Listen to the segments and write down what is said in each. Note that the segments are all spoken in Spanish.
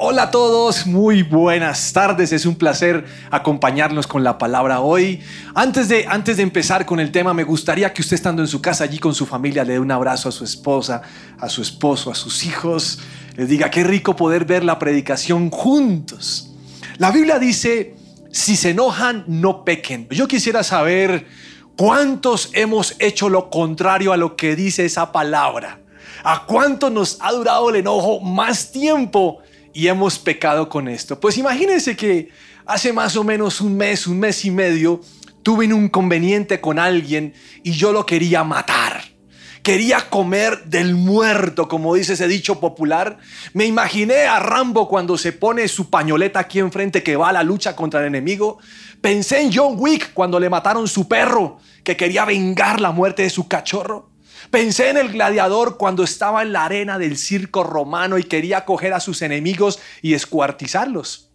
Hola a todos, muy buenas tardes. Es un placer acompañarnos con la palabra hoy. Antes de, antes de empezar con el tema, me gustaría que usted estando en su casa allí con su familia le dé un abrazo a su esposa, a su esposo, a sus hijos. Les diga, qué rico poder ver la predicación juntos. La Biblia dice, si se enojan, no pequen. Yo quisiera saber cuántos hemos hecho lo contrario a lo que dice esa palabra. ¿A cuánto nos ha durado el enojo más tiempo? Y hemos pecado con esto. Pues imagínense que hace más o menos un mes, un mes y medio, tuve un inconveniente con alguien y yo lo quería matar. Quería comer del muerto, como dice ese dicho popular. Me imaginé a Rambo cuando se pone su pañoleta aquí enfrente que va a la lucha contra el enemigo. Pensé en John Wick cuando le mataron su perro, que quería vengar la muerte de su cachorro. Pensé en el gladiador cuando estaba en la arena del circo romano y quería coger a sus enemigos y escuartizarlos.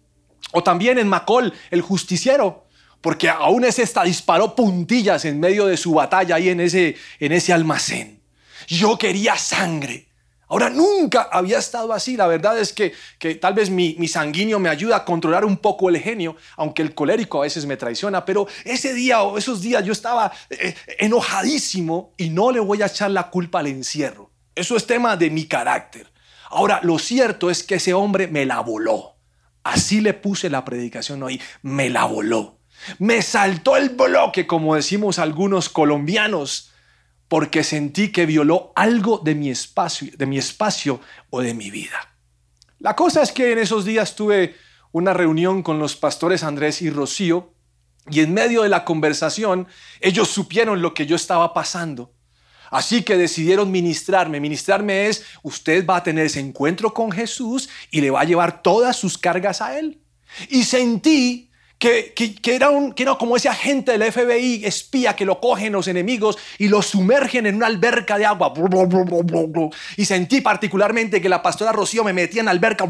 O también en Macol, el justiciero, porque aún ese está disparó puntillas en medio de su batalla ahí en ese, en ese almacén. Yo quería sangre. Ahora, nunca había estado así. La verdad es que, que tal vez mi, sanguíneo me ayuda a controlar un poco el genio, aunque el colérico a veces me traiciona. Pero ese día o esos días yo estaba eh, enojadísimo y no le voy a echar la culpa al encierro. Eso es tema de mi carácter. Ahora, lo cierto es que ese hombre me la voló. Así le puse la predicación hoy. Me la voló. Me saltó el bloque, como decimos algunos colombianos porque sentí que violó algo de mi espacio, de mi espacio o de mi vida. La cosa es que en esos días tuve una reunión con los pastores Andrés y Rocío y en medio de la conversación ellos supieron lo que yo estaba pasando. Así que decidieron ministrarme. Ministrarme es, usted va a tener ese encuentro con Jesús y le va a llevar todas sus cargas a Él. Y sentí que, era un, que era como ese agente del FBI espía que lo cogen los enemigos y lo sumergen en una alberca de agua. Y sentí particularmente que la pastora Rocío me metía en la alberca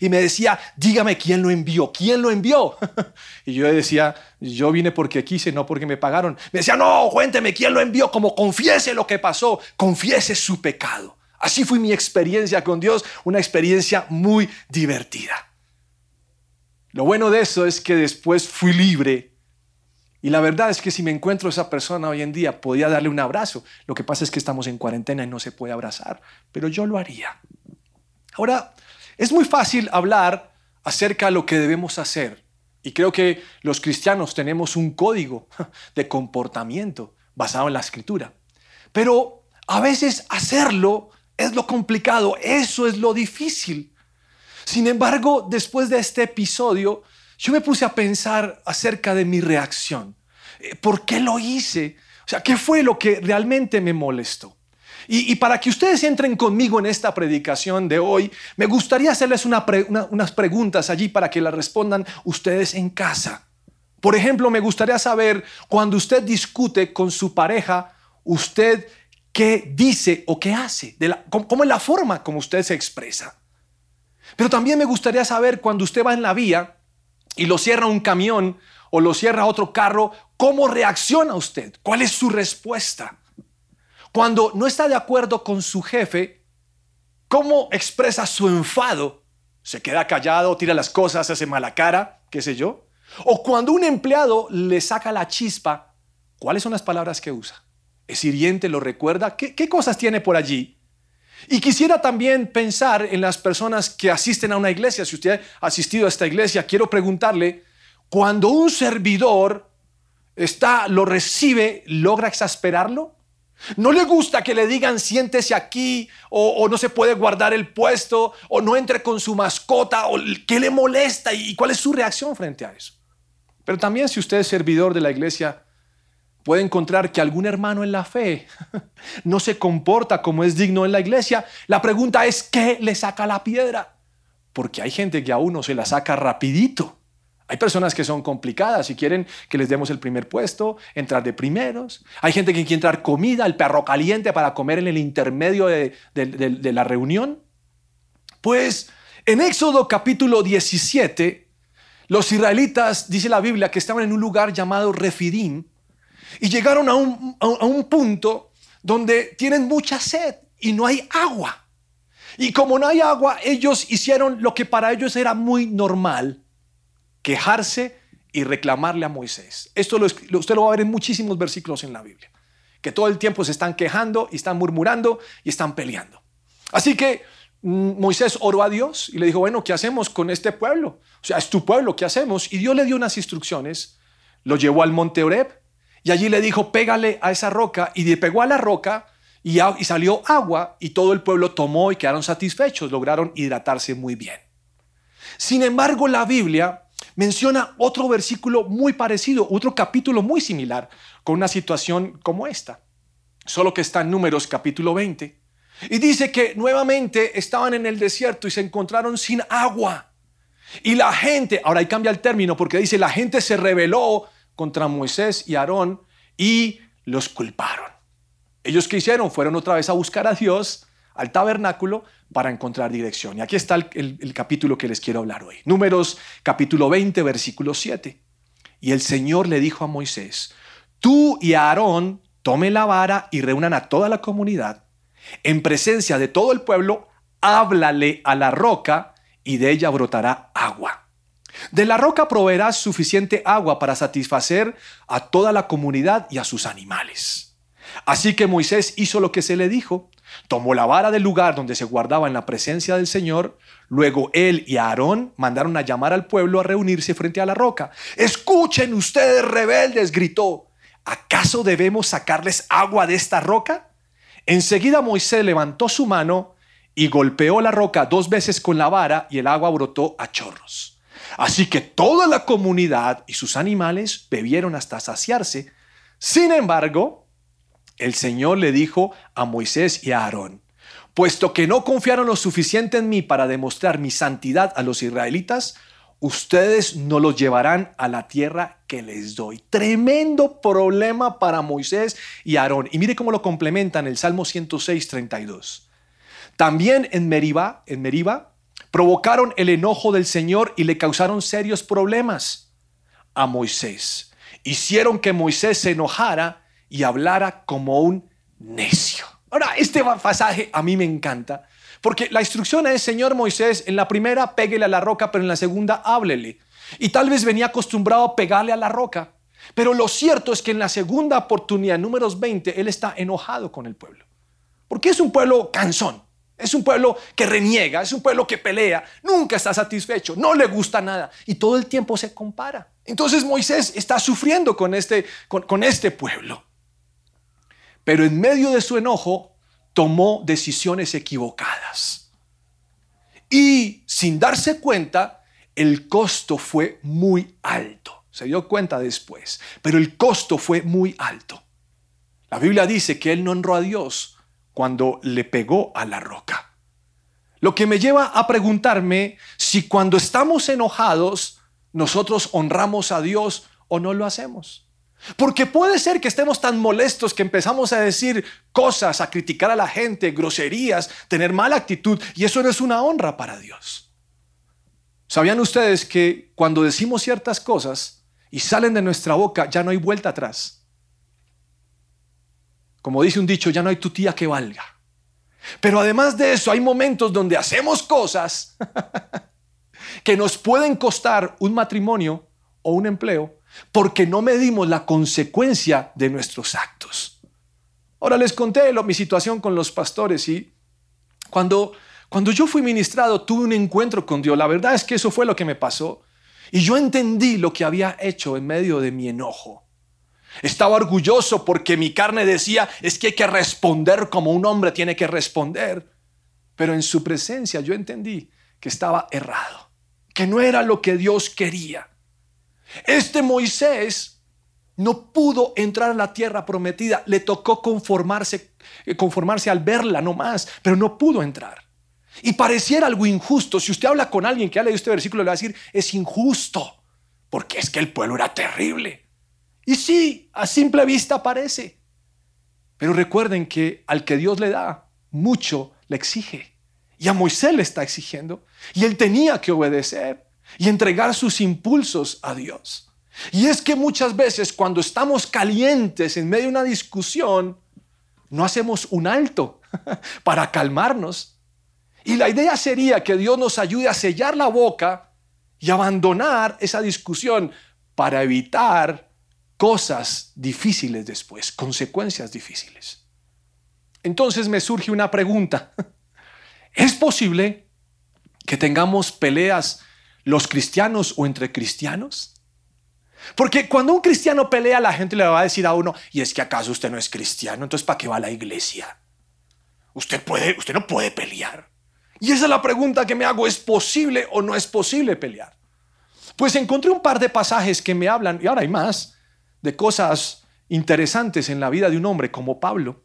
y me decía, dígame quién lo envió, quién lo envió. Y yo decía, yo vine porque quise, no porque me pagaron. Me decía, no, cuénteme quién lo envió, como confiese lo que pasó, confiese su pecado. Así fue mi experiencia con Dios, una experiencia muy divertida. Lo bueno de eso es que después fui libre. Y la verdad es que si me encuentro esa persona hoy en día, podía darle un abrazo. Lo que pasa es que estamos en cuarentena y no se puede abrazar, pero yo lo haría. Ahora, es muy fácil hablar acerca de lo que debemos hacer. Y creo que los cristianos tenemos un código de comportamiento basado en la escritura. Pero a veces hacerlo es lo complicado, eso es lo difícil. Sin embargo, después de este episodio, yo me puse a pensar acerca de mi reacción. Eh, ¿Por qué lo hice? O sea, ¿qué fue lo que realmente me molestó? Y, para que ustedes entren conmigo en esta predicación de hoy, me gustaría hacerles unas preguntas allí para que las respondan ustedes en casa. Por ejemplo, me gustaría saber cuando usted discute con su pareja, usted qué dice o qué hace, cómo es la forma como usted se expresa. Pero también me gustaría saber cuando usted va en la vía y lo cierra un camión o lo cierra otro carro, ¿cómo reacciona usted? ¿Cuál es su respuesta? Cuando no está de acuerdo con su jefe, ¿cómo expresa su enfado? ¿Se queda callado, tira las cosas, hace mala cara, qué sé yo? O cuando un empleado le saca la chispa, ¿cuáles son las palabras que usa? ¿Es hiriente? ¿Lo recuerda? ¿Qué, qué cosas tiene por allí? Y quisiera también pensar en las personas que asisten a una iglesia. Si usted ha asistido a esta iglesia, quiero preguntarle, cuando un servidor está, lo recibe, ¿logra exasperarlo? ¿No le gusta que le digan siéntese aquí o, o, no se puede guardar el puesto o no entre con su mascota o qué le molesta y cuál es su reacción frente a eso? Pero también si usted es servidor de la iglesia, puede encontrar que algún hermano en la fe no se comporta como es digno en la iglesia, la pregunta es, ¿qué le saca la piedra? Porque hay gente que a uno se la saca rapidito. Hay personas que son complicadas y quieren que les demos el primer puesto, entrar de primeros. Hay gente que quiere entrar comida, el perro caliente para comer en el intermedio de, la reunión. Pues en Éxodo capítulo 17, los israelitas, dice la Biblia, que estaban en un lugar llamado Refidim, y llegaron a un, a un punto donde tienen mucha sed y no hay agua. Y como no hay agua, ellos hicieron lo que para ellos era muy normal, quejarse y reclamarle a Moisés. Esto lo, usted lo va a ver en muchísimos versículos en la Biblia, que todo el tiempo se están quejando y están murmurando y están peleando. Así que mm, Moisés oró a Dios y le dijo, bueno, ¿qué hacemos con este pueblo? O sea, es tu pueblo, ¿qué hacemos? Y Dios le dio unas instrucciones, lo llevó al monte Oreb y allí le dijo, pégale a esa roca y pegó a la roca y, y salió agua y todo el pueblo tomó y quedaron satisfechos, lograron hidratarse muy bien. Sin embargo, la Biblia menciona otro versículo muy parecido, otro capítulo muy similar, con una situación como esta, solo que está en números capítulo 20. Y dice que nuevamente estaban en el desierto y se encontraron sin agua. Y la gente, ahora ahí cambia el término porque dice, la gente se rebeló contra Moisés y Aarón y los culparon. Ellos que hicieron fueron otra vez a buscar a Dios al tabernáculo para encontrar dirección. Y aquí está el, capítulo que les quiero hablar hoy. Números capítulo 20, versículo 7. Y el Señor le dijo a Moisés, tú y Aarón tomen la vara y reúnan a toda la comunidad. En presencia de todo el pueblo, háblale a la roca y de ella brotará agua. De la roca proveerás suficiente agua para satisfacer a toda la comunidad y a sus animales. Así que Moisés hizo lo que se le dijo Tomó la vara del lugar donde se guardaba en la presencia del Señor. Luego él y Aarón mandaron a llamar al pueblo a reunirse frente a la roca. Escuchen ustedes rebeldes, gritó. ¿Acaso debemos sacarles agua de esta roca? Enseguida Moisés levantó su mano y golpeó la roca dos veces con la vara y el agua brotó a chorros. Así que toda la comunidad y sus animales bebieron hasta saciarse. Sin embargo, el Señor le dijo a Moisés y a Aarón, puesto que no confiaron lo suficiente en mí para demostrar mi santidad a los israelitas, ustedes no los llevarán a la tierra que les doy. Tremendo problema para Moisés y Aarón. Y mire cómo lo complementan el Salmo 106, 32. También en Meriba, en Meriba, provocaron el enojo del Señor y le causaron serios problemas a Moisés. Hicieron que Moisés se enojara y hablara como un necio. Ahora, este pasaje a mí me encanta, porque la instrucción es, Señor Moisés, en la primera péguele a la roca, pero en la segunda háblele. Y tal vez venía acostumbrado a pegarle a la roca. Pero lo cierto es que en la segunda oportunidad, números 20, él está enojado con el pueblo. Porque es un pueblo cansón. Es un pueblo que reniega, es un pueblo que pelea, nunca está satisfecho, no le gusta nada y todo el tiempo se compara. Entonces Moisés está sufriendo con este, con este pueblo. Pero en medio de su enojo tomó decisiones equivocadas. Y sin darse cuenta, el costo fue muy alto. Se dio cuenta después, pero el costo fue muy alto. La Biblia dice que él no honró a Dios cuando le pegó a la roca. Lo que me lleva a preguntarme si cuando estamos enojados nosotros honramos a Dios o no lo hacemos. Porque puede ser que estemos tan molestos que empezamos a decir cosas, a criticar a la gente, groserías, tener mala actitud, y eso no es una honra para Dios. ¿Sabían ustedes que cuando decimos ciertas cosas y salen de nuestra boca, ya no hay vuelta atrás? Como dice un dicho, ya no hay tu tía que valga. Pero además de eso, hay momentos donde hacemos cosas que nos pueden costar un matrimonio o un empleo porque no medimos la consecuencia de nuestros actos. Ahora les conté mi situación con los pastores y cuando, cuando yo fui ministrado tuve un encuentro con Dios. La verdad es que eso fue lo que me pasó. Y yo entendí lo que había hecho en medio de mi enojo. Estaba orgulloso porque mi carne decía, es que hay que responder como un hombre tiene que responder. Pero en su presencia yo entendí que estaba errado, que no era lo que Dios quería. Este Moisés no pudo entrar a la tierra prometida, le tocó conformarse, eh, conformarse al verla no más, pero no pudo entrar. Y pareciera algo injusto. Si usted habla con alguien que ha leído este versículo, le va a decir, es injusto, porque es que el pueblo era terrible. Y sí, a simple vista parece. Pero recuerden que al que Dios le da, mucho le exige. Y a Moisés le está exigiendo. Y él tenía que obedecer y entregar sus impulsos a Dios. Y es que muchas veces cuando estamos calientes en medio de una discusión, no hacemos un alto para calmarnos. Y la idea sería que Dios nos ayude a sellar la boca y abandonar esa discusión para evitar cosas difíciles después, consecuencias difíciles. Entonces me surge una pregunta. ¿Es posible que tengamos peleas los cristianos o entre cristianos? Porque cuando un cristiano pelea, la gente le va a decir a uno, ¿y es que acaso usted no es cristiano? Entonces, ¿para qué va a la iglesia? Usted, puede, usted no puede pelear. Y esa es la pregunta que me hago, ¿es posible o no es posible pelear? Pues encontré un par de pasajes que me hablan, y ahora hay más, de cosas interesantes en la vida de un hombre como Pablo.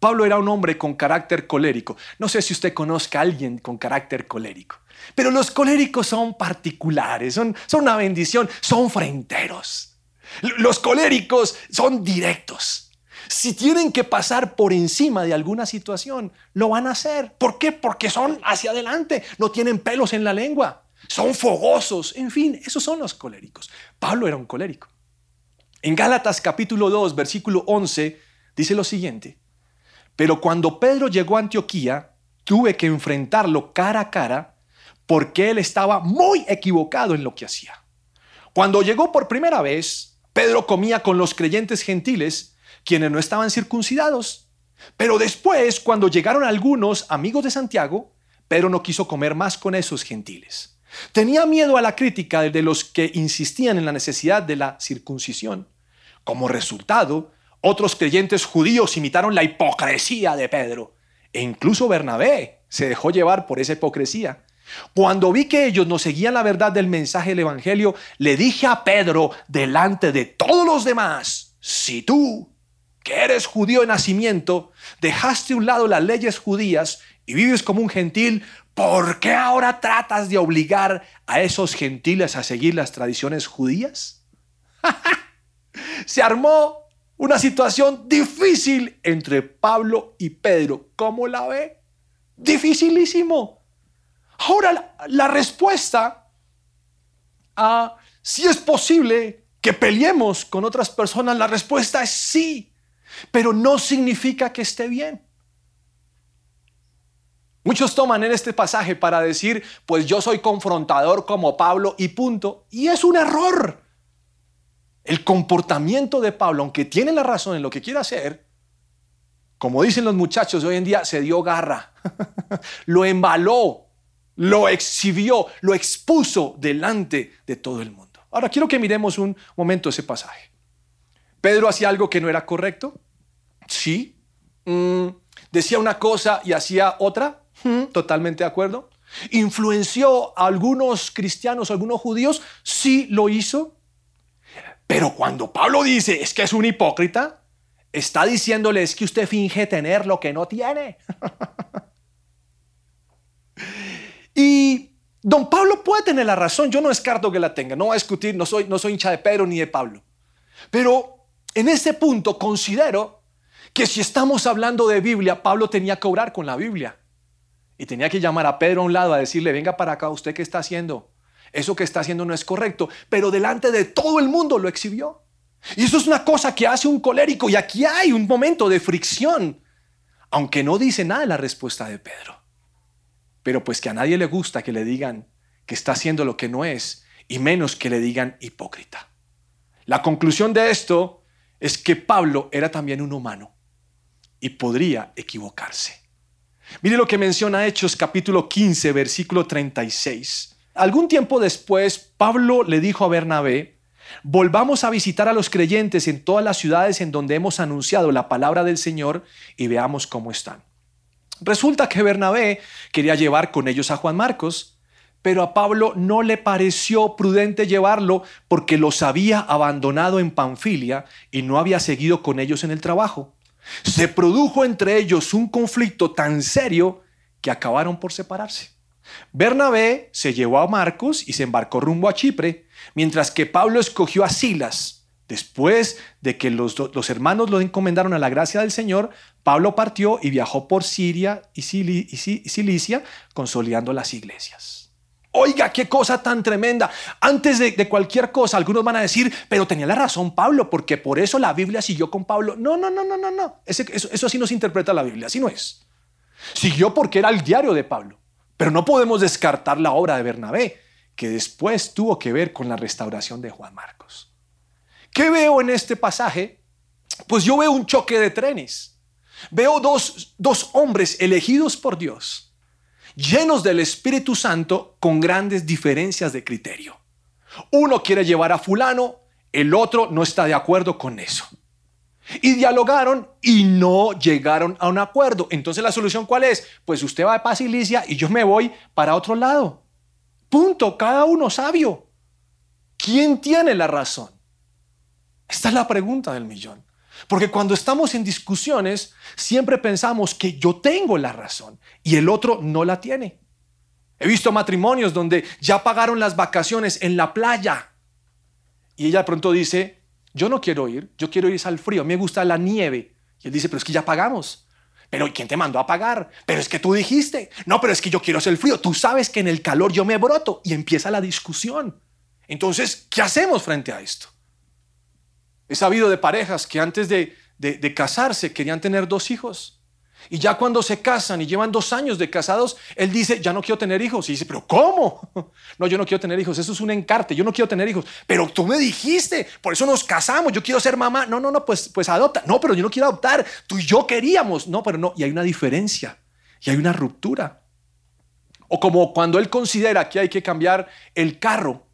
Pablo era un hombre con carácter colérico. No sé si usted conozca a alguien con carácter colérico, pero los coléricos son particulares, son, una bendición, son fronteros. Los coléricos son directos. Si tienen que pasar por encima de alguna situación, lo van a hacer. ¿Por qué? Porque son hacia adelante, no tienen pelos en la lengua, son fogosos, en fin, esos son los coléricos. Pablo era un colérico. En Gálatas capítulo 2, versículo 11, dice lo siguiente. Pero cuando Pedro llegó a Antioquía, tuve que enfrentarlo cara a cara porque él estaba muy equivocado en lo que hacía. Cuando llegó por primera vez, Pedro comía con los creyentes gentiles, quienes no estaban circuncidados. Pero después, cuando llegaron algunos amigos de Santiago, Pedro no quiso comer más con esos gentiles. Tenía miedo a la crítica de los que insistían en la necesidad de la circuncisión. Como resultado, otros creyentes judíos imitaron la hipocresía de Pedro e incluso Bernabé se dejó llevar por esa hipocresía. Cuando vi que ellos no seguían la verdad del mensaje del Evangelio, le dije a Pedro delante de todos los demás, si tú, que eres judío de nacimiento, dejaste a un lado las leyes judías y vives como un gentil, ¿por qué ahora tratas de obligar a esos gentiles a seguir las tradiciones judías? Se armó una situación difícil entre Pablo y Pedro. ¿Cómo la ve? Dificilísimo. Ahora, la, respuesta a si es posible que peleemos con otras personas, la respuesta es sí, pero no significa que esté bien. Muchos toman en este pasaje para decir, pues yo soy confrontador como Pablo y punto. Y es un error. El comportamiento de Pablo, aunque tiene la razón en lo que quiere hacer, como dicen los muchachos hoy en día, se dio garra, lo embaló, lo exhibió, lo expuso delante de todo el mundo. Ahora quiero que miremos un momento ese pasaje. Pedro hacía algo que no era correcto. Sí. Mm, decía una cosa y hacía otra. Mm, totalmente de acuerdo. Influenció a algunos cristianos, a algunos judíos. Sí lo hizo. Pero cuando Pablo dice es que es un hipócrita, está diciéndole que usted finge tener lo que no tiene. y don Pablo puede tener la razón, yo no descarto que la tenga, no voy a discutir, no soy, no soy hincha de Pedro ni de Pablo. Pero en este punto considero que si estamos hablando de Biblia, Pablo tenía que obrar con la Biblia. Y tenía que llamar a Pedro a un lado a decirle, venga para acá, ¿usted qué está haciendo? Eso que está haciendo no es correcto, pero delante de todo el mundo lo exhibió. Y eso es una cosa que hace un colérico y aquí hay un momento de fricción, aunque no dice nada la respuesta de Pedro. Pero pues que a nadie le gusta que le digan que está haciendo lo que no es y menos que le digan hipócrita. La conclusión de esto es que Pablo era también un humano y podría equivocarse. Mire lo que menciona Hechos capítulo 15, versículo 36. Algún tiempo después, Pablo le dijo a Bernabé, volvamos a visitar a los creyentes en todas las ciudades en donde hemos anunciado la palabra del Señor y veamos cómo están. Resulta que Bernabé quería llevar con ellos a Juan Marcos, pero a Pablo no le pareció prudente llevarlo porque los había abandonado en Panfilia y no había seguido con ellos en el trabajo. Se produjo entre ellos un conflicto tan serio que acabaron por separarse. Bernabé se llevó a Marcos y se embarcó rumbo a Chipre, mientras que Pablo escogió a Silas. Después de que los, hermanos lo encomendaron a la gracia del Señor, Pablo partió y viajó por Siria y, Cilicia, consolidando las iglesias. Oiga, qué cosa tan tremenda. Antes de, cualquier cosa, algunos van a decir, pero tenía la razón Pablo, porque por eso la Biblia siguió con Pablo. No, no, no, no, no, no. eso, eso así no se interpreta la Biblia, así no es. Siguió porque era el diario de Pablo. Pero no podemos descartar la obra de Bernabé, que después tuvo que ver con la restauración de Juan Marcos. ¿Qué veo en este pasaje? Pues yo veo un choque de trenes. Veo dos, dos hombres elegidos por Dios, llenos del Espíritu Santo, con grandes diferencias de criterio. Uno quiere llevar a fulano, el otro no está de acuerdo con eso. Y dialogaron y no llegaron a un acuerdo. Entonces la solución cuál es? Pues usted va a paz y y yo me voy para otro lado. Punto, cada uno sabio. ¿Quién tiene la razón? Esta es la pregunta del millón. Porque cuando estamos en discusiones, siempre pensamos que yo tengo la razón y el otro no la tiene. He visto matrimonios donde ya pagaron las vacaciones en la playa y ella de pronto dice, yo no quiero ir, yo quiero ir al frío, me gusta la nieve. Y él dice, pero es que ya pagamos. Pero ¿quién te mandó a pagar? Pero es que tú dijiste, no, pero es que yo quiero hacer el frío. Tú sabes que en el calor yo me broto y empieza la discusión. Entonces, ¿qué hacemos frente a esto? He sabido de parejas que antes de, de casarse querían tener dos hijos y ya cuando se casan y llevan dos años de casados, él dice, ya no quiero tener hijos. Y dice, pero ¿cómo? No, yo no quiero tener hijos. Eso es un encarte. Yo no quiero tener hijos. Pero tú me dijiste, por eso nos casamos. Yo quiero ser mamá. No, no, no, pues, pues adopta. No, pero yo no quiero adoptar. Tú y yo queríamos. No, pero no. Y hay una diferencia. Y hay una ruptura. O como cuando él considera que hay que cambiar el carro.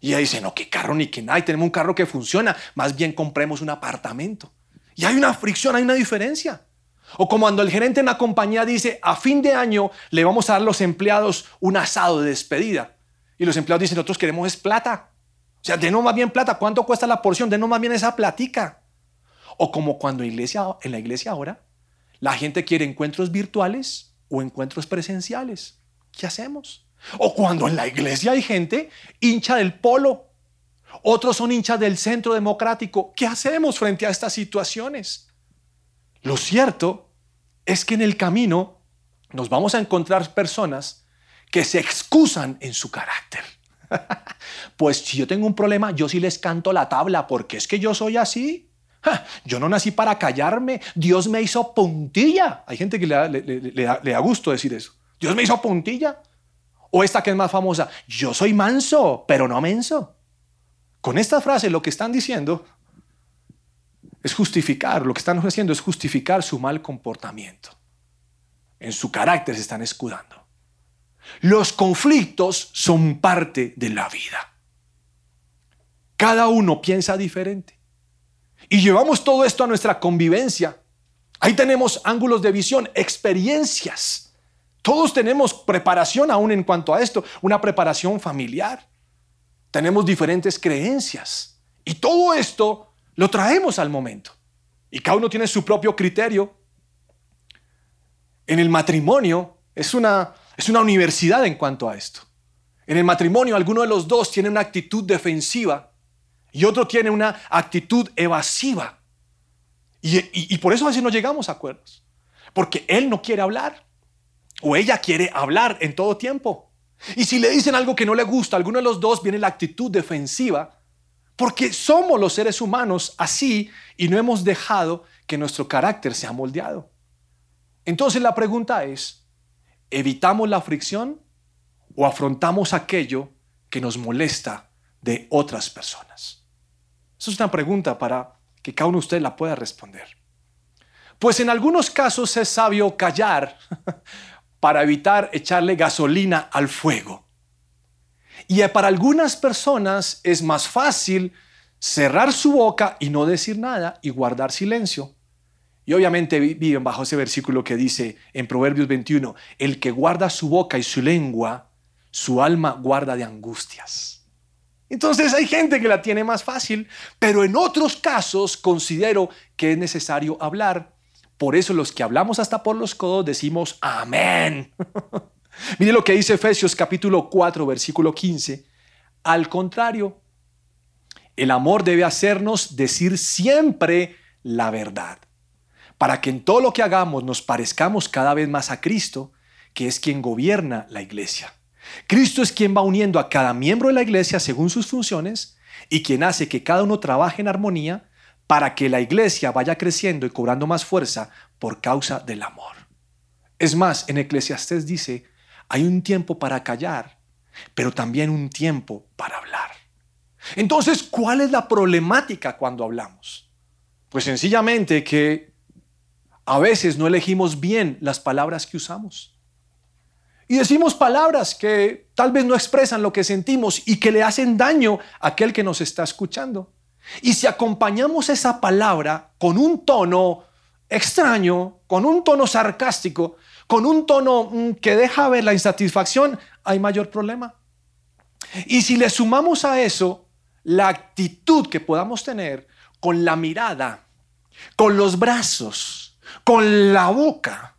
Y ella dice, no, qué carro ni que nada. Tenemos un carro que funciona. Más bien compremos un apartamento. Y hay una fricción, hay una diferencia. O como cuando el gerente en la compañía dice, a fin de año le vamos a dar a los empleados un asado de despedida. Y los empleados dicen, nosotros queremos es plata. O sea, denos más bien plata. ¿Cuánto cuesta la porción? Denos más bien esa platica. O como cuando iglesia, en la iglesia ahora la gente quiere encuentros virtuales o encuentros presenciales. ¿Qué hacemos? O cuando en la iglesia hay gente hincha del polo. Otros son hinchas del centro democrático. ¿Qué hacemos frente a estas situaciones? Lo cierto es que en el camino nos vamos a encontrar personas que se excusan en su carácter. pues si yo tengo un problema, yo sí les canto la tabla, porque es que yo soy así. Yo no nací para callarme, Dios me hizo puntilla. Hay gente que le da, gusto decir eso. Dios me hizo puntilla. O esta que es más famosa, yo soy manso, pero no menso. Con esta frase lo que están diciendo es justificar, lo que están haciendo es justificar su mal comportamiento. En su carácter se están escudando. Los conflictos son parte de la vida. Cada uno piensa diferente. Y llevamos todo esto a nuestra convivencia. Ahí tenemos ángulos de visión, experiencias. Todos tenemos preparación aún en cuanto a esto, una preparación familiar. Tenemos diferentes creencias. Y todo esto lo traemos al momento. Y cada uno tiene su propio criterio. En el matrimonio es una, es una universidad en cuanto a esto. En el matrimonio alguno de los dos tiene una actitud defensiva y otro tiene una actitud evasiva. Y, y por eso a veces no llegamos a acuerdos. Porque él no quiere hablar o ella quiere hablar en todo tiempo. Y si le dicen algo que no le gusta, alguno de los dos viene la actitud defensiva porque somos los seres humanos así y no hemos dejado que nuestro carácter sea moldeado. Entonces la pregunta es, ¿evitamos la fricción o afrontamos aquello que nos molesta de otras personas? Esa es una pregunta para que cada uno de ustedes la pueda responder. Pues en algunos casos es sabio callar para evitar echarle gasolina al fuego. Y para algunas personas es más fácil cerrar su boca y no decir nada y guardar silencio. Y obviamente viven bajo ese versículo que dice en Proverbios 21, el que guarda su boca y su lengua, su alma guarda de angustias. Entonces hay gente que la tiene más fácil, pero en otros casos considero que es necesario hablar. Por eso los que hablamos hasta por los codos decimos amén. Mire lo que dice Efesios capítulo 4, versículo 15. Al contrario, el amor debe hacernos decir siempre la verdad, para que en todo lo que hagamos nos parezcamos cada vez más a Cristo, que es quien gobierna la iglesia. Cristo es quien va uniendo a cada miembro de la iglesia según sus funciones y quien hace que cada uno trabaje en armonía para que la iglesia vaya creciendo y cobrando más fuerza por causa del amor. Es más, en Eclesiastés dice, hay un tiempo para callar, pero también un tiempo para hablar. Entonces, ¿cuál es la problemática cuando hablamos? Pues sencillamente que a veces no elegimos bien las palabras que usamos. Y decimos palabras que tal vez no expresan lo que sentimos y que le hacen daño a aquel que nos está escuchando. Y si acompañamos esa palabra con un tono extraño, con un tono sarcástico, con un tono mm, que deja ver la insatisfacción, hay mayor problema. Y si le sumamos a eso la actitud que podamos tener con la mirada, con los brazos, con la boca,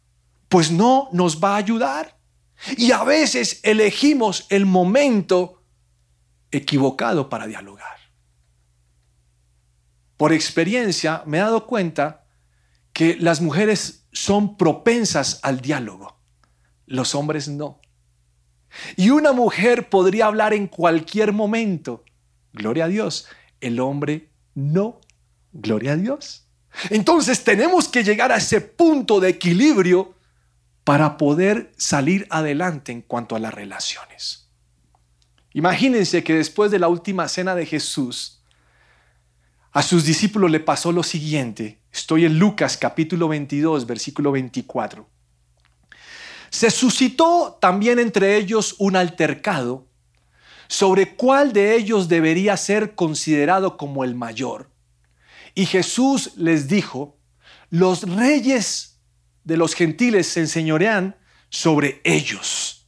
pues no nos va a ayudar. Y a veces elegimos el momento equivocado para dialogar. Por experiencia me he dado cuenta que las mujeres son propensas al diálogo, los hombres no. Y una mujer podría hablar en cualquier momento, gloria a Dios, el hombre no, gloria a Dios. Entonces tenemos que llegar a ese punto de equilibrio para poder salir adelante en cuanto a las relaciones. Imagínense que después de la última cena de Jesús, a sus discípulos le pasó lo siguiente. Estoy en Lucas capítulo 22, versículo 24. Se suscitó también entre ellos un altercado sobre cuál de ellos debería ser considerado como el mayor. Y Jesús les dijo, los reyes de los gentiles se enseñorean sobre ellos.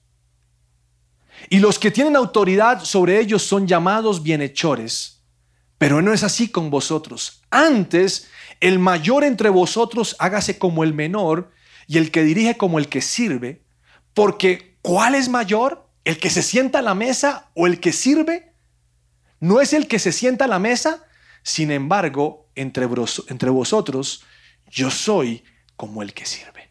Y los que tienen autoridad sobre ellos son llamados bienhechores. Pero no es así con vosotros. Antes, el mayor entre vosotros hágase como el menor y el que dirige como el que sirve. Porque ¿cuál es mayor? ¿El que se sienta a la mesa o el que sirve? No es el que se sienta a la mesa. Sin embargo, entre, entre vosotros, yo soy como el que sirve.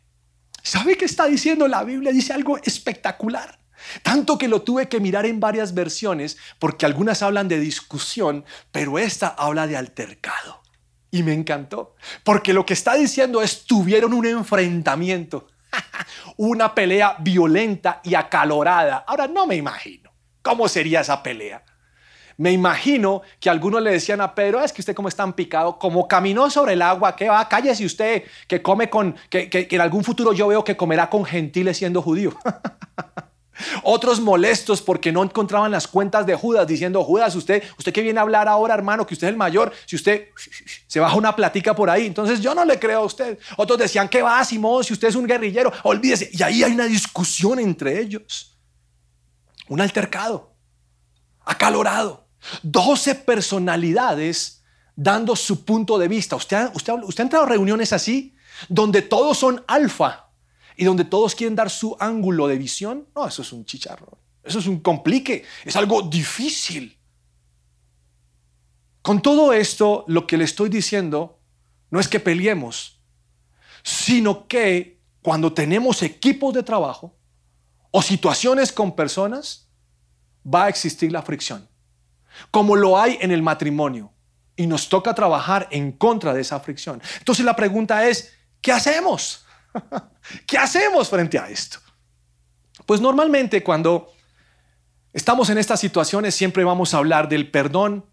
¿Sabe qué está diciendo la Biblia? Dice algo espectacular. Tanto que lo tuve que mirar en varias versiones porque algunas hablan de discusión, pero esta habla de altercado. Y me encantó, porque lo que está diciendo es tuvieron un enfrentamiento. Una pelea violenta y acalorada. Ahora no me imagino cómo sería esa pelea. Me imagino que algunos le decían a Pedro, es que usted como es tan picado, como caminó sobre el agua, que va, cállese usted, que come con, que, que en algún futuro yo veo que comerá con gentiles siendo judío. Otros molestos porque no encontraban las cuentas de Judas, diciendo, Judas, usted, usted que viene a hablar ahora, hermano, que usted es el mayor, si usted se baja una platica por ahí, entonces yo no le creo a usted. Otros decían, ¿qué va, Simón? Si usted es un guerrillero, olvídese. Y ahí hay una discusión entre ellos. Un altercado, acalorado. Doce personalidades dando su punto de vista. ¿Usted, usted, usted ha entrado a reuniones así, donde todos son alfa y donde todos quieren dar su ángulo de visión, no, eso es un chicharro. Eso es un complique, es algo difícil. Con todo esto, lo que le estoy diciendo no es que peleemos, sino que cuando tenemos equipos de trabajo o situaciones con personas, va a existir la fricción, como lo hay en el matrimonio. Y nos toca trabajar en contra de esa fricción. Entonces la pregunta es, ¿qué hacemos? ¿Qué hacemos frente a esto? Pues normalmente cuando estamos en estas situaciones siempre vamos a hablar del perdón,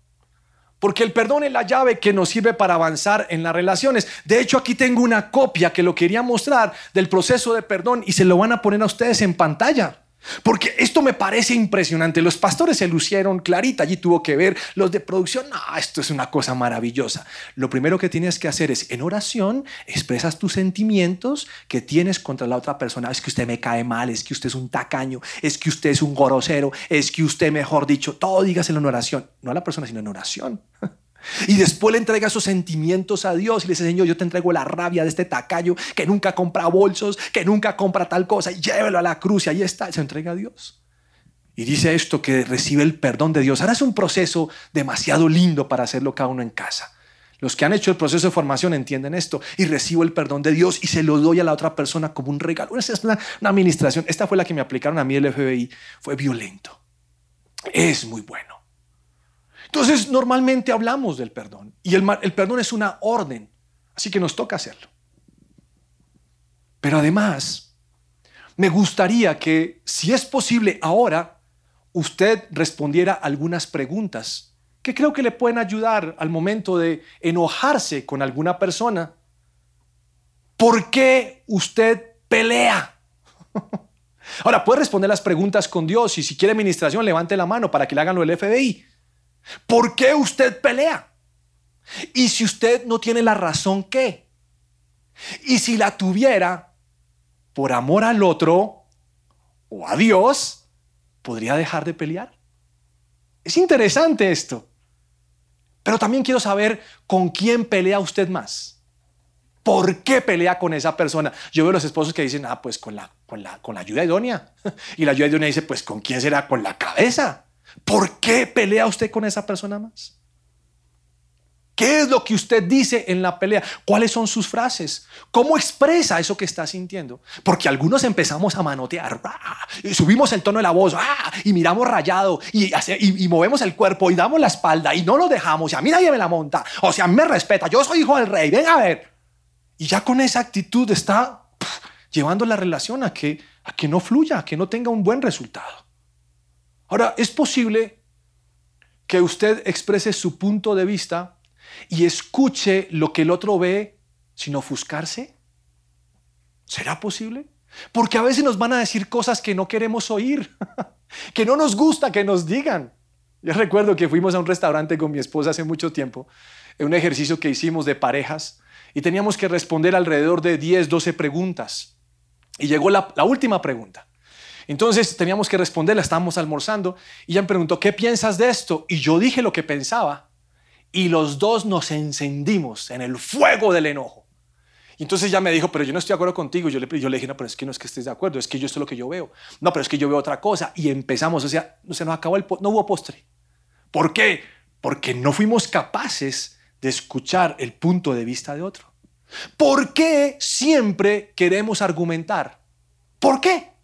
porque el perdón es la llave que nos sirve para avanzar en las relaciones. De hecho, aquí tengo una copia que lo quería mostrar del proceso de perdón y se lo van a poner a ustedes en pantalla. Porque esto me parece impresionante. Los pastores se lucieron clarita, allí tuvo que ver los de producción. No, esto es una cosa maravillosa. Lo primero que tienes que hacer es en oración expresas tus sentimientos que tienes contra la otra persona. Es que usted me cae mal, es que usted es un tacaño, es que usted es un grosero, es que usted, mejor dicho, todo dígaselo en oración. No a la persona, sino en oración. Y después le entrega esos sentimientos a Dios y le dice, Señor, yo te entrego la rabia de este tacayo que nunca compra bolsos, que nunca compra tal cosa, y llévelo a la cruz y ahí está, se entrega a Dios. Y dice esto, que recibe el perdón de Dios. Ahora es un proceso demasiado lindo para hacerlo cada uno en casa. Los que han hecho el proceso de formación entienden esto y recibo el perdón de Dios y se lo doy a la otra persona como un regalo. Esa es una, una administración. Esta fue la que me aplicaron a mí el FBI. Fue violento. Es muy bueno. Entonces, normalmente hablamos del perdón y el, perdón es una orden, así que nos toca hacerlo. Pero además, me gustaría que, si es posible ahora, usted respondiera algunas preguntas que creo que le pueden ayudar al momento de enojarse con alguna persona. ¿Por qué usted pelea? Ahora, puede responder las preguntas con Dios y si quiere administración, levante la mano para que le hagan lo del FBI. ¿Por qué usted pelea? Y si usted no tiene la razón, ¿qué? Y si la tuviera, por amor al otro o a Dios, podría dejar de pelear. Es interesante esto. Pero también quiero saber con quién pelea usted más. ¿Por qué pelea con esa persona? Yo veo los esposos que dicen, ah, pues con la, con la, con la ayuda idónea. Y la ayuda idónea dice, pues ¿con quién será? Con la cabeza. ¿Por qué pelea usted con esa persona más? ¿Qué es lo que usted dice en la pelea? ¿Cuáles son sus frases? ¿Cómo expresa eso que está sintiendo? Porque algunos empezamos a manotear, y subimos el tono de la voz, y miramos rayado, y, y, movemos el cuerpo, y damos la espalda, y no lo dejamos, y a mí nadie me la monta, o sea, me respeta, yo soy hijo del rey, ven a ver. Y ya con esa actitud está llevando la relación a que, a que no fluya, a que no tenga un buen resultado. Ahora, es posible que usted exprese su punto de vista y escuche lo que el otro ve sin ofuscarse? ¿Será posible? Porque a veces nos van a decir cosas que no queremos oír, que no nos gusta que nos digan. Yo recuerdo que fuimos a un restaurante con mi esposa hace mucho tiempo, en un ejercicio que hicimos de parejas, y teníamos que responder alrededor de 10, 12 preguntas. Y llegó la, la última pregunta. Entonces teníamos que responderla, estábamos almorzando, y ella me preguntó, ¿qué piensas de esto? Y yo dije lo que pensaba, y los dos nos encendimos en el fuego del enojo. Entonces ya me dijo, pero yo no estoy de acuerdo contigo. Yo le, yo le dije, no, pero es que no es que estés de acuerdo, es que yo esto es lo que yo veo. No, pero es que yo veo otra cosa. Y empezamos, o sea, se nos acabó el, no hubo postre. ¿Por qué? Porque no fuimos capaces de escuchar el punto de vista de otro. ¿Por qué siempre queremos argumentar? ¿Por qué?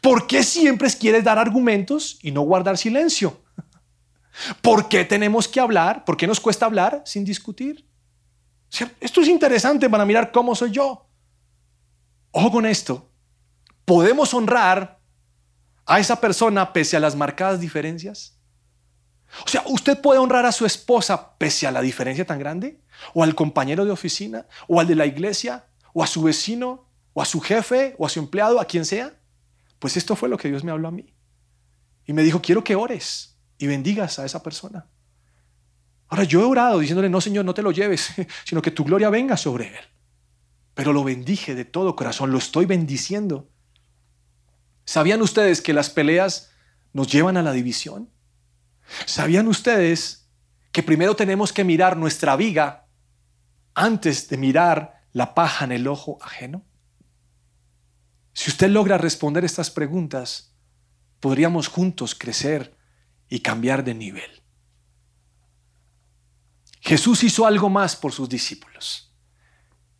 ¿Por qué siempre quieres dar argumentos y no guardar silencio? ¿Por qué tenemos que hablar? ¿Por qué nos cuesta hablar sin discutir? Esto es interesante para mirar cómo soy yo. Ojo con esto. ¿Podemos honrar a esa persona pese a las marcadas diferencias? O sea, ¿usted puede honrar a su esposa pese a la diferencia tan grande? ¿O al compañero de oficina? ¿O al de la iglesia? ¿O a su vecino? ¿O a su jefe? ¿O a su empleado? ¿A quien sea? Pues esto fue lo que Dios me habló a mí. Y me dijo, quiero que ores y bendigas a esa persona. Ahora yo he orado diciéndole, no Señor, no te lo lleves, sino que tu gloria venga sobre él. Pero lo bendije de todo corazón, lo estoy bendiciendo. ¿Sabían ustedes que las peleas nos llevan a la división? ¿Sabían ustedes que primero tenemos que mirar nuestra viga antes de mirar la paja en el ojo ajeno? Si usted logra responder estas preguntas, podríamos juntos crecer y cambiar de nivel. Jesús hizo algo más por sus discípulos.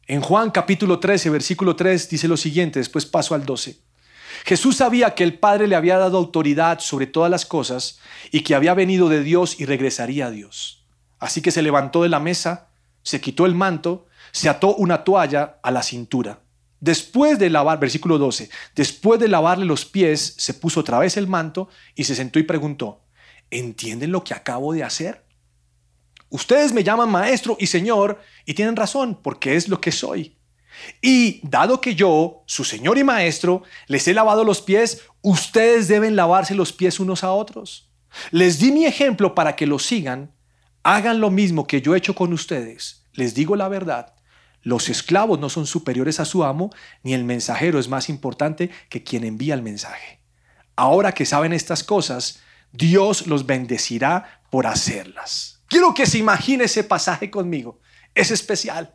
En Juan capítulo 13, versículo 3 dice lo siguiente, después paso al 12. Jesús sabía que el Padre le había dado autoridad sobre todas las cosas y que había venido de Dios y regresaría a Dios. Así que se levantó de la mesa, se quitó el manto, se ató una toalla a la cintura. Después de lavar, versículo 12, después de lavarle los pies, se puso otra vez el manto y se sentó y preguntó, ¿entienden lo que acabo de hacer? Ustedes me llaman maestro y señor y tienen razón porque es lo que soy. Y dado que yo, su señor y maestro, les he lavado los pies, ustedes deben lavarse los pies unos a otros. Les di mi ejemplo para que lo sigan. Hagan lo mismo que yo he hecho con ustedes. Les digo la verdad. Los esclavos no son superiores a su amo, ni el mensajero es más importante que quien envía el mensaje. Ahora que saben estas cosas, Dios los bendecirá por hacerlas. Quiero que se imagine ese pasaje conmigo. Es especial.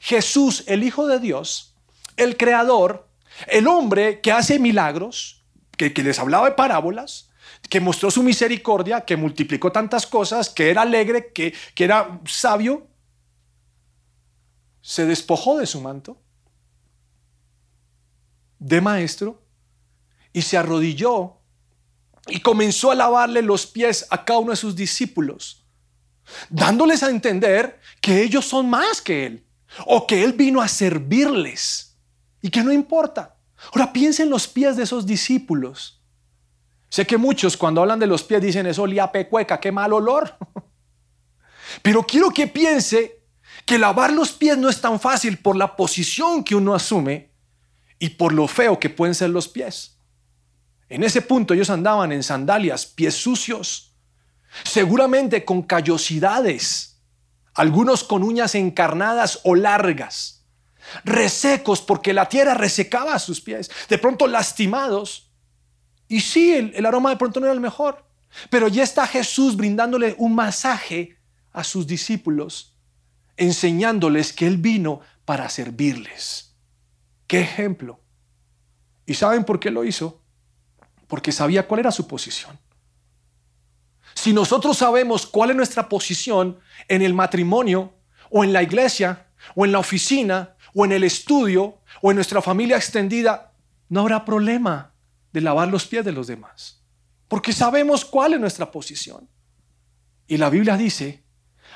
Jesús, el Hijo de Dios, el Creador, el hombre que hace milagros, que, les hablaba de parábolas, que mostró su misericordia, que multiplicó tantas cosas, que era alegre, que, que era sabio, se despojó de su manto de maestro y se arrodilló y comenzó a lavarle los pies a cada uno de sus discípulos, dándoles a entender que ellos son más que Él, o que Él vino a servirles, y que no importa. Ahora piensa en los pies de esos discípulos. Sé que muchos cuando hablan de los pies dicen eso olía pecueca, qué mal olor. Pero quiero que piense que lavar los pies no es tan fácil por la posición que uno asume y por lo feo que pueden ser los pies. En ese punto ellos andaban en sandalias, pies sucios, seguramente con callosidades, algunos con uñas encarnadas o largas, resecos porque la tierra resecaba sus pies, de pronto lastimados. Y sí, el, el aroma de pronto no era el mejor, pero ya está Jesús brindándole un masaje a sus discípulos, enseñándoles que Él vino para servirles. ¿Qué ejemplo? ¿Y saben por qué lo hizo? Porque sabía cuál era su posición. Si nosotros sabemos cuál es nuestra posición en el matrimonio o en la iglesia o en la oficina o en el estudio o en nuestra familia extendida, no habrá problema de lavar los pies de los demás. Porque sabemos cuál es nuestra posición. Y la Biblia dice,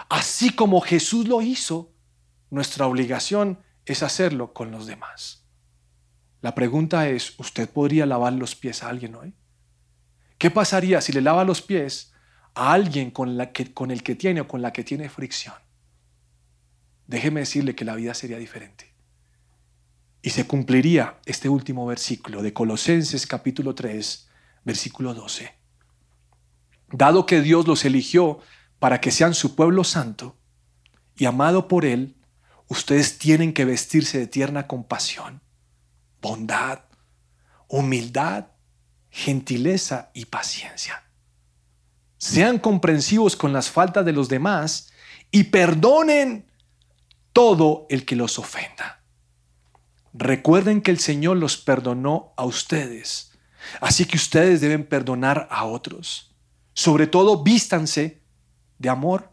así como Jesús lo hizo, nuestra obligación es hacerlo con los demás. La pregunta es, ¿usted podría lavar los pies a alguien hoy? ¿Qué pasaría si le lava los pies a alguien con, el que tiene o con la que tiene fricción? Déjeme decirle que la vida sería diferente. Y se cumpliría este último versículo de Colosenses capítulo 3, versículo 12. Dado que Dios los eligió para que sean su pueblo santo y amado por Él, ustedes tienen que vestirse de tierna compasión, bondad, humildad, gentileza y paciencia. Sean comprensivos con las faltas de los demás y perdonen todo el que los ofenda. Recuerden que el Señor los perdonó a ustedes, así que ustedes deben perdonar a otros. Sobre todo, vístanse de amor,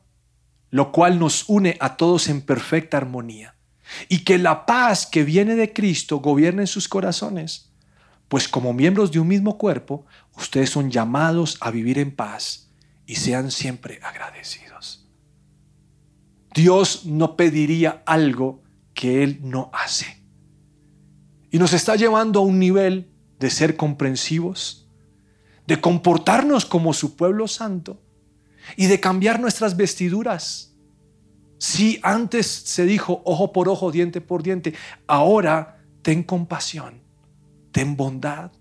lo cual nos une a todos en perfecta armonía. Y que la paz que viene de Cristo gobierne en sus corazones, pues como miembros de un mismo cuerpo, ustedes son llamados a vivir en paz y sean siempre agradecidos. Dios no pediría algo que Él no hace. Y nos está llevando a un nivel de ser comprensivos, de comportarnos como su pueblo santo y de cambiar nuestras vestiduras. Si antes se dijo ojo por ojo, diente por diente, ahora ten compasión, ten bondad,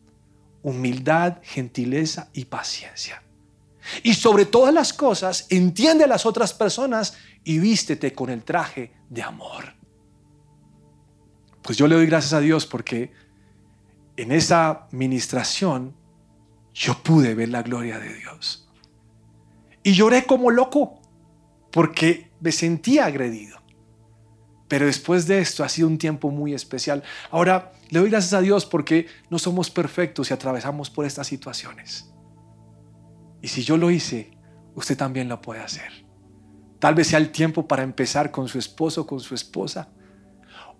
humildad, gentileza y paciencia. Y sobre todas las cosas, entiende a las otras personas y vístete con el traje de amor. Pues yo le doy gracias a Dios porque en esa ministración yo pude ver la gloria de Dios. Y lloré como loco porque me sentía agredido. Pero después de esto ha sido un tiempo muy especial. Ahora le doy gracias a Dios porque no somos perfectos y atravesamos por estas situaciones. Y si yo lo hice, usted también lo puede hacer. Tal vez sea el tiempo para empezar con su esposo, con su esposa,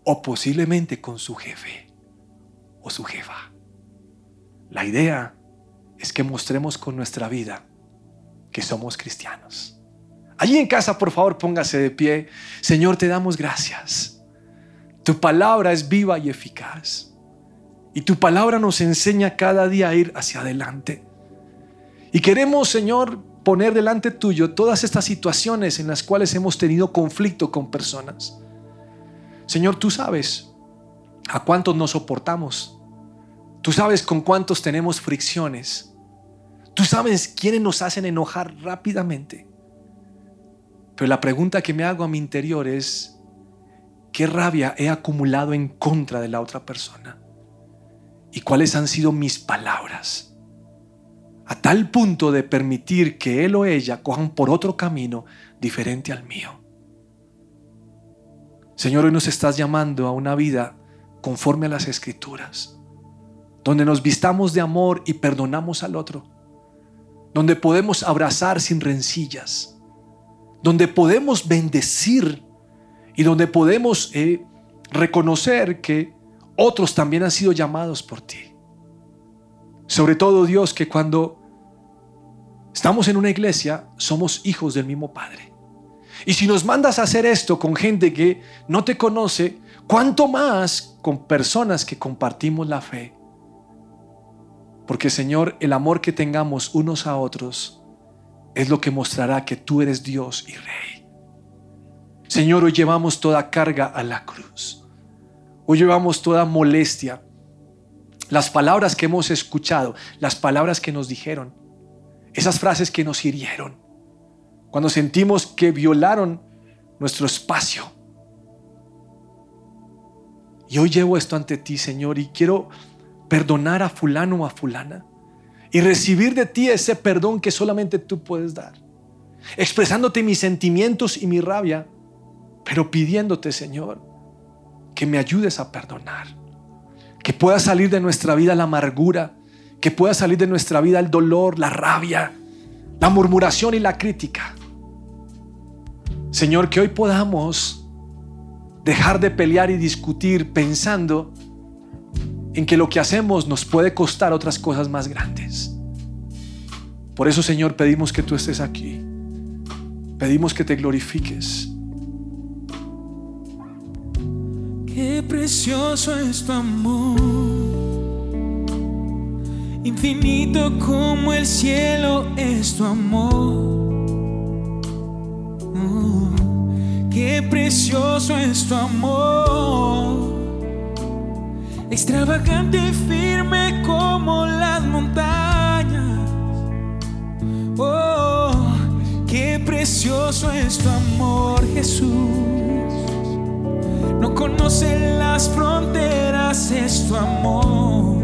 o posiblemente con su jefe o su jefa. La idea es que mostremos con nuestra vida que somos cristianos. Allí en casa, por favor, póngase de pie. Señor, te damos gracias. Tu palabra es viva y eficaz. Y tu palabra nos enseña cada día a ir hacia adelante. Y queremos, Señor, poner delante tuyo todas estas situaciones en las cuales hemos tenido conflicto con personas. Señor, tú sabes a cuántos nos soportamos. Tú sabes con cuántos tenemos fricciones. Tú sabes quiénes nos hacen enojar rápidamente. Pero la pregunta que me hago a mi interior es, ¿qué rabia he acumulado en contra de la otra persona? ¿Y cuáles han sido mis palabras? a tal punto de permitir que él o ella cojan por otro camino diferente al mío. Señor, hoy nos estás llamando a una vida conforme a las escrituras, donde nos vistamos de amor y perdonamos al otro, donde podemos abrazar sin rencillas, donde podemos bendecir y donde podemos eh, reconocer que otros también han sido llamados por ti. Sobre todo Dios, que cuando estamos en una iglesia somos hijos del mismo Padre. Y si nos mandas a hacer esto con gente que no te conoce, ¿cuánto más con personas que compartimos la fe? Porque Señor, el amor que tengamos unos a otros es lo que mostrará que tú eres Dios y Rey. Señor, hoy llevamos toda carga a la cruz. Hoy llevamos toda molestia. Las palabras que hemos escuchado, las palabras que nos dijeron, esas frases que nos hirieron, cuando sentimos que violaron nuestro espacio. Y hoy llevo esto ante ti, Señor, y quiero perdonar a fulano o a fulana y recibir de ti ese perdón que solamente tú puedes dar, expresándote mis sentimientos y mi rabia, pero pidiéndote, Señor, que me ayudes a perdonar, que pueda salir de nuestra vida la amargura, que pueda salir de nuestra vida el dolor, la rabia, la murmuración y la crítica. Señor, que hoy podamos dejar de pelear y discutir pensando en que lo que hacemos nos puede costar otras cosas más grandes. Por eso, Señor, pedimos que tú estés aquí. Pedimos que te glorifiques. Qué precioso es tu amor, infinito como el cielo es tu amor. Oh, qué precioso es tu amor, extravagante y firme como las montañas. Oh, qué precioso es tu amor, Jesús no conoce las fronteras, es tu amor.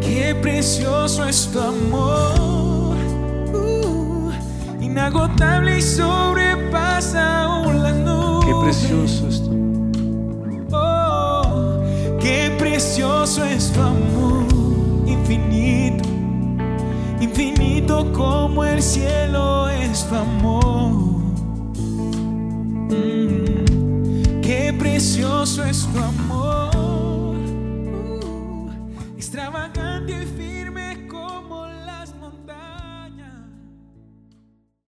Qué precioso es tu amor, uh, inagotable y sobrepasa aún las nubes. Qué precioso es tu precioso es tu amor, infinito, infinito como el cielo es tu amor. Mm, qué precioso es tu amor,